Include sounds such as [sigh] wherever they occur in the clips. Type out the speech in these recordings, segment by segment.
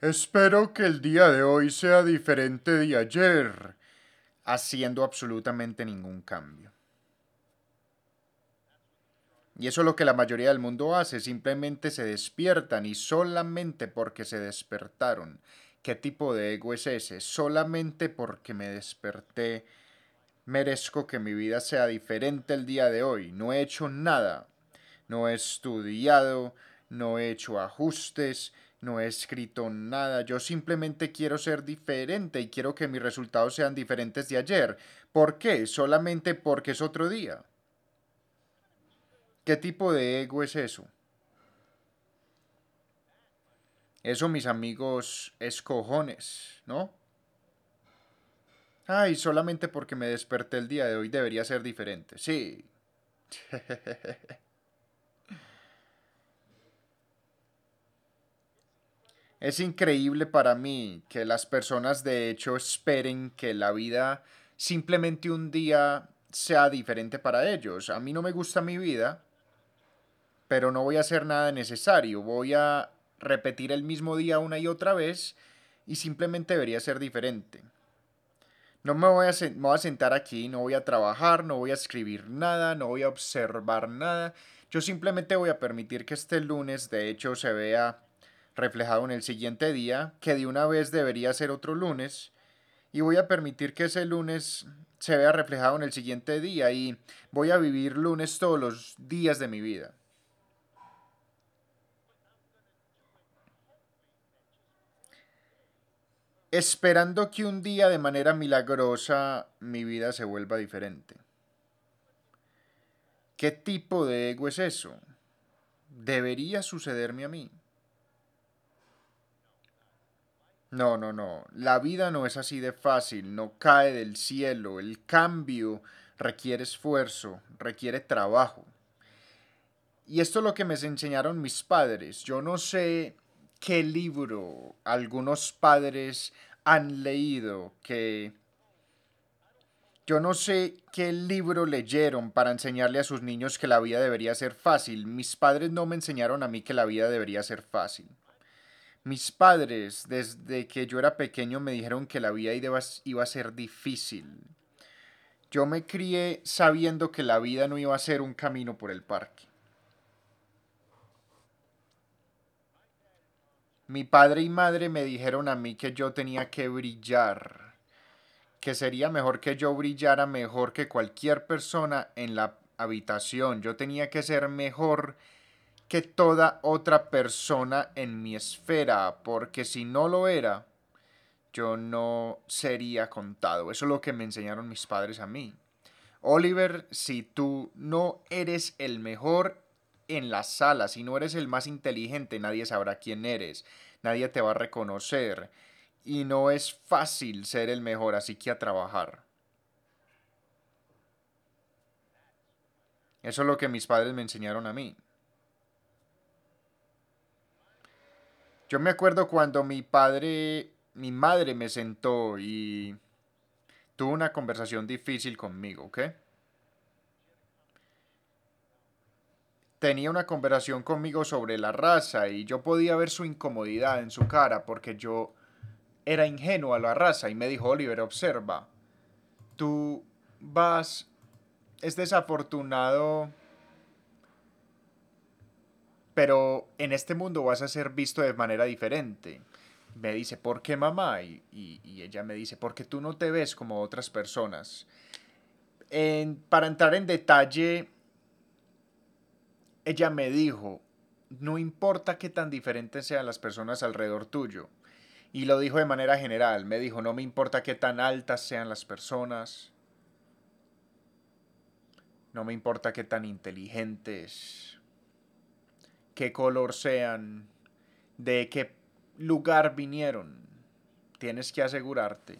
Espero que el día de hoy sea diferente de ayer, haciendo absolutamente ningún cambio. Y eso es lo que la mayoría del mundo hace, simplemente se despiertan y solamente porque se despertaron. ¿Qué tipo de ego es ese? Solamente porque me desperté, merezco que mi vida sea diferente el día de hoy. No he hecho nada, no he estudiado, no he hecho ajustes, no he escrito nada, yo simplemente quiero ser diferente y quiero que mis resultados sean diferentes de ayer. ¿Por qué? Solamente porque es otro día. ¿Qué tipo de ego es eso? Eso, mis amigos, es cojones, ¿no? Ay, solamente porque me desperté el día de hoy debería ser diferente. Sí. [laughs] Es increíble para mí que las personas de hecho esperen que la vida simplemente un día sea diferente para ellos. A mí no me gusta mi vida, pero no voy a hacer nada necesario. Voy a repetir el mismo día una y otra vez y simplemente debería ser diferente. No me voy a, me voy a sentar aquí, no voy a trabajar, no voy a escribir nada, no voy a observar nada. Yo simplemente voy a permitir que este lunes de hecho se vea reflejado en el siguiente día, que de una vez debería ser otro lunes, y voy a permitir que ese lunes se vea reflejado en el siguiente día y voy a vivir lunes todos los días de mi vida. Esperando que un día de manera milagrosa mi vida se vuelva diferente. ¿Qué tipo de ego es eso? ¿Debería sucederme a mí? No, no, no. La vida no es así de fácil, no cae del cielo. El cambio requiere esfuerzo, requiere trabajo. Y esto es lo que me enseñaron mis padres. Yo no sé qué libro algunos padres han leído que... Yo no sé qué libro leyeron para enseñarle a sus niños que la vida debería ser fácil. Mis padres no me enseñaron a mí que la vida debería ser fácil. Mis padres, desde que yo era pequeño, me dijeron que la vida iba a ser difícil. Yo me crié sabiendo que la vida no iba a ser un camino por el parque. Mi padre y madre me dijeron a mí que yo tenía que brillar, que sería mejor que yo brillara mejor que cualquier persona en la habitación. Yo tenía que ser mejor que toda otra persona en mi esfera, porque si no lo era, yo no sería contado. Eso es lo que me enseñaron mis padres a mí. Oliver, si tú no eres el mejor en la sala, si no eres el más inteligente, nadie sabrá quién eres, nadie te va a reconocer. Y no es fácil ser el mejor, así que a trabajar. Eso es lo que mis padres me enseñaron a mí. Yo me acuerdo cuando mi padre mi madre me sentó y tuvo una conversación difícil conmigo, ¿ok? Tenía una conversación conmigo sobre la raza y yo podía ver su incomodidad en su cara porque yo era ingenuo a la raza y me dijo, Oliver, observa, tú vas, es desafortunado, pero en este mundo vas a ser visto de manera diferente. Me dice, ¿por qué mamá? Y, ella me dice, porque tú no te ves como otras personas. para entrar en detalle, ella me dijo, no importa qué tan diferentes sean las personas alrededor tuyo, y lo dijo de manera general. Me dijo, no me importa qué tan altas sean las personas. No me importa qué tan inteligentes. Qué color sean. De qué lugar vinieron. Tienes que asegurarte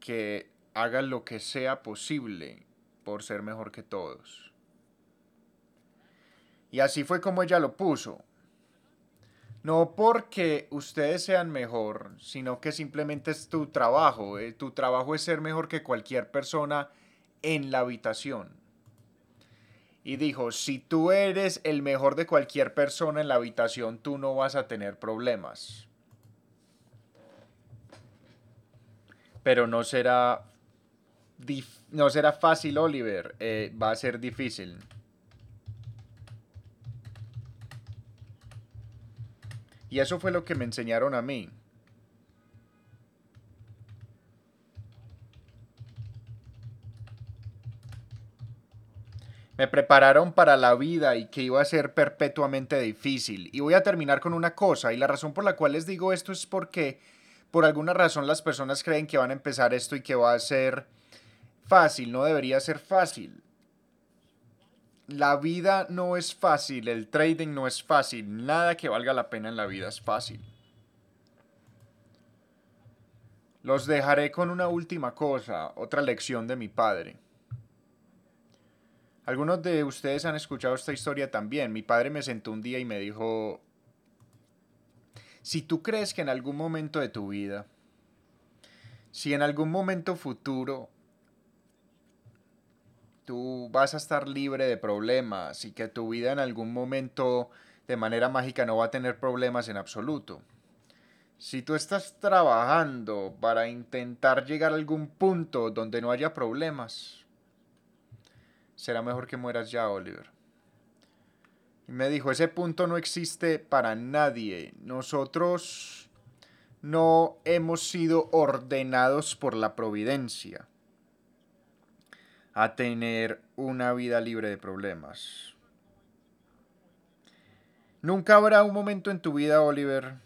que hagan lo que sea posible por ser mejor que todos. Y así fue como ella lo puso. No porque ustedes sean mejor, sino que simplemente es tu trabajo. Eh, tu trabajo es ser mejor que cualquier persona en la habitación. Y dijo, si tú eres el mejor de cualquier persona en la habitación, tú no vas a tener problemas. Pero no será, no será fácil, Oliver. Eh, va a ser difícil. Y eso fue lo que me enseñaron a mí. Me prepararon para la vida y que iba a ser perpetuamente difícil. Y voy a terminar con una cosa, y la razón por la cual les digo esto es porque por alguna razón las personas creen que van a empezar esto y que va a ser fácil. No debería ser fácil la vida no es fácil, el trading no es fácil, nada que valga la pena en la vida es fácil. Los dejaré con una última cosa, otra lección de mi padre. Algunos de ustedes han escuchado esta historia también. Mi padre me sentó un día y me dijo, si tú crees que en algún momento de tu vida, si en algún momento futuro tú vas a estar libre de problemas y que tu vida en algún momento de manera mágica no va a tener problemas en absoluto. Si tú estás trabajando para intentar llegar a algún punto donde no haya problemas, será mejor que mueras ya, Oliver. Y me dijo, ese punto no existe para nadie. Nosotros no hemos sido ordenados por la providencia a tener una vida libre de problemas. Nunca habrá un momento en tu vida, Oliver,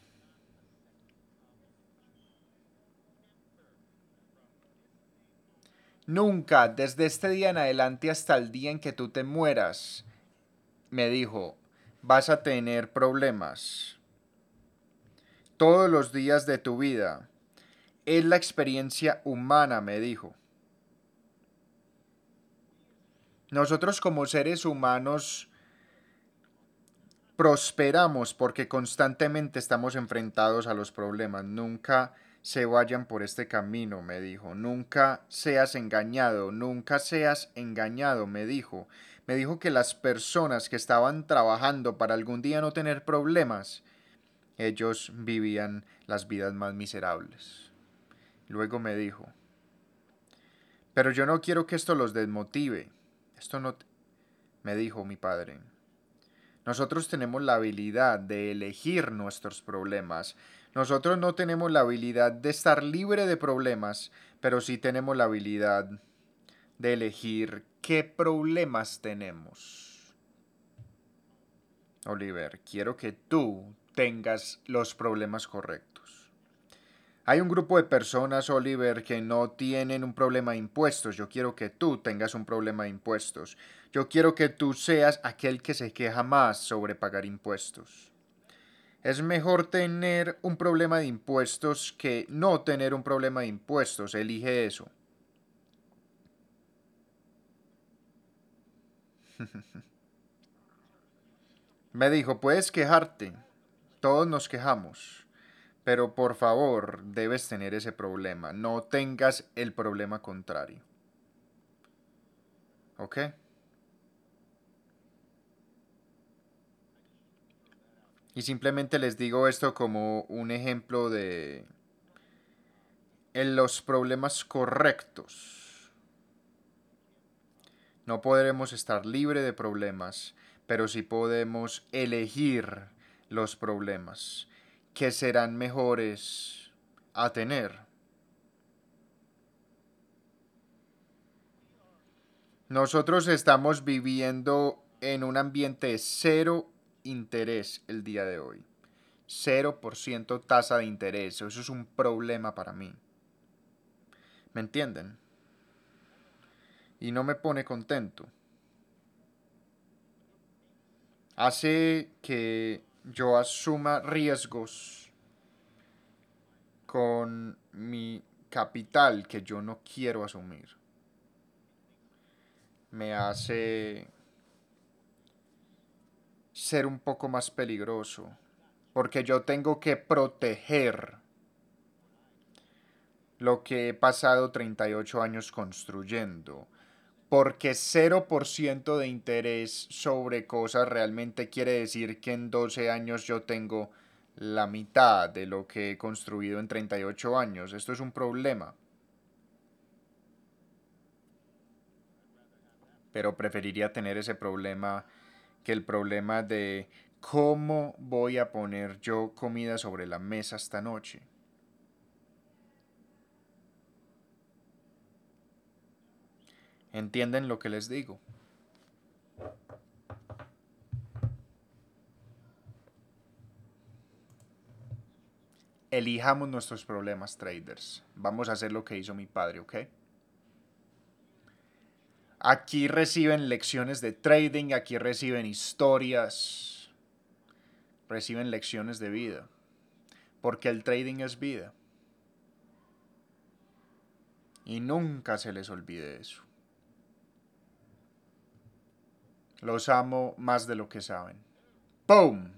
Nunca, desde este día en adelante hasta el día en que tú te mueras, me dijo, vas a tener problemas. Todos los días de tu vida. Es la experiencia humana, me dijo. Nosotros como seres humanos prosperamos porque constantemente estamos enfrentados a los problemas. Nunca se vayan por este camino, me dijo. Nunca seas engañado, nunca seas engañado, me dijo. Me dijo que las personas que estaban trabajando para algún día no tener problemas, ellos vivían las vidas más miserables. Luego me dijo, pero yo no quiero que esto los desmotive. Esto no, me dijo mi padre. Nosotros tenemos la habilidad de elegir nuestros problemas. Nosotros no tenemos la habilidad de estar libre de problemas, pero sí tenemos la habilidad de elegir qué problemas tenemos. Oliver, quiero que tú tengas los problemas correctos. Hay un grupo de personas, Oliver, que no tienen un problema de impuestos. Yo quiero que tú tengas un problema de impuestos. Yo quiero que tú seas aquel que se queja más sobre pagar impuestos. Es mejor tener un problema de impuestos que no tener un problema de impuestos. Elige eso. [laughs] Me dijo, puedes quejarte, Todos nos quejamos, pero por favor debes tener ese problema. No tengas el problema contrario. ¿Ok? Y simplemente les digo esto como un ejemplo de en los problemas correctos. No podremos estar libre de problemas, pero sí podemos elegir los problemas que serán mejores a tener. Nosotros estamos viviendo en un ambiente cero interés el día de hoy. 0% tasa de interés. Eso es un problema para mí. ¿Me entienden? Y no me pone contento. Hace que yo asuma riesgos con mi capital que yo no quiero asumir. Me hace ser un poco más peligroso, porque yo tengo que proteger lo que he pasado 38 años construyendo, porque 0% de interés sobre cosas realmente quiere decir que en 12 años yo tengo la mitad de lo que he construido en 38 años. Esto es un problema. Pero preferiría tener ese problema que el problema de cómo voy a poner yo comida sobre la mesa esta noche. ¿Entienden lo que les digo? Elijamos nuestros problemas, traders. Vamos a hacer lo que hizo mi padre, ¿ok? Aquí reciben lecciones de trading, aquí reciben historias, reciben lecciones de vida, porque el trading es vida. Y nunca se les olvide eso. Los amo más de lo que saben. ¡Boom!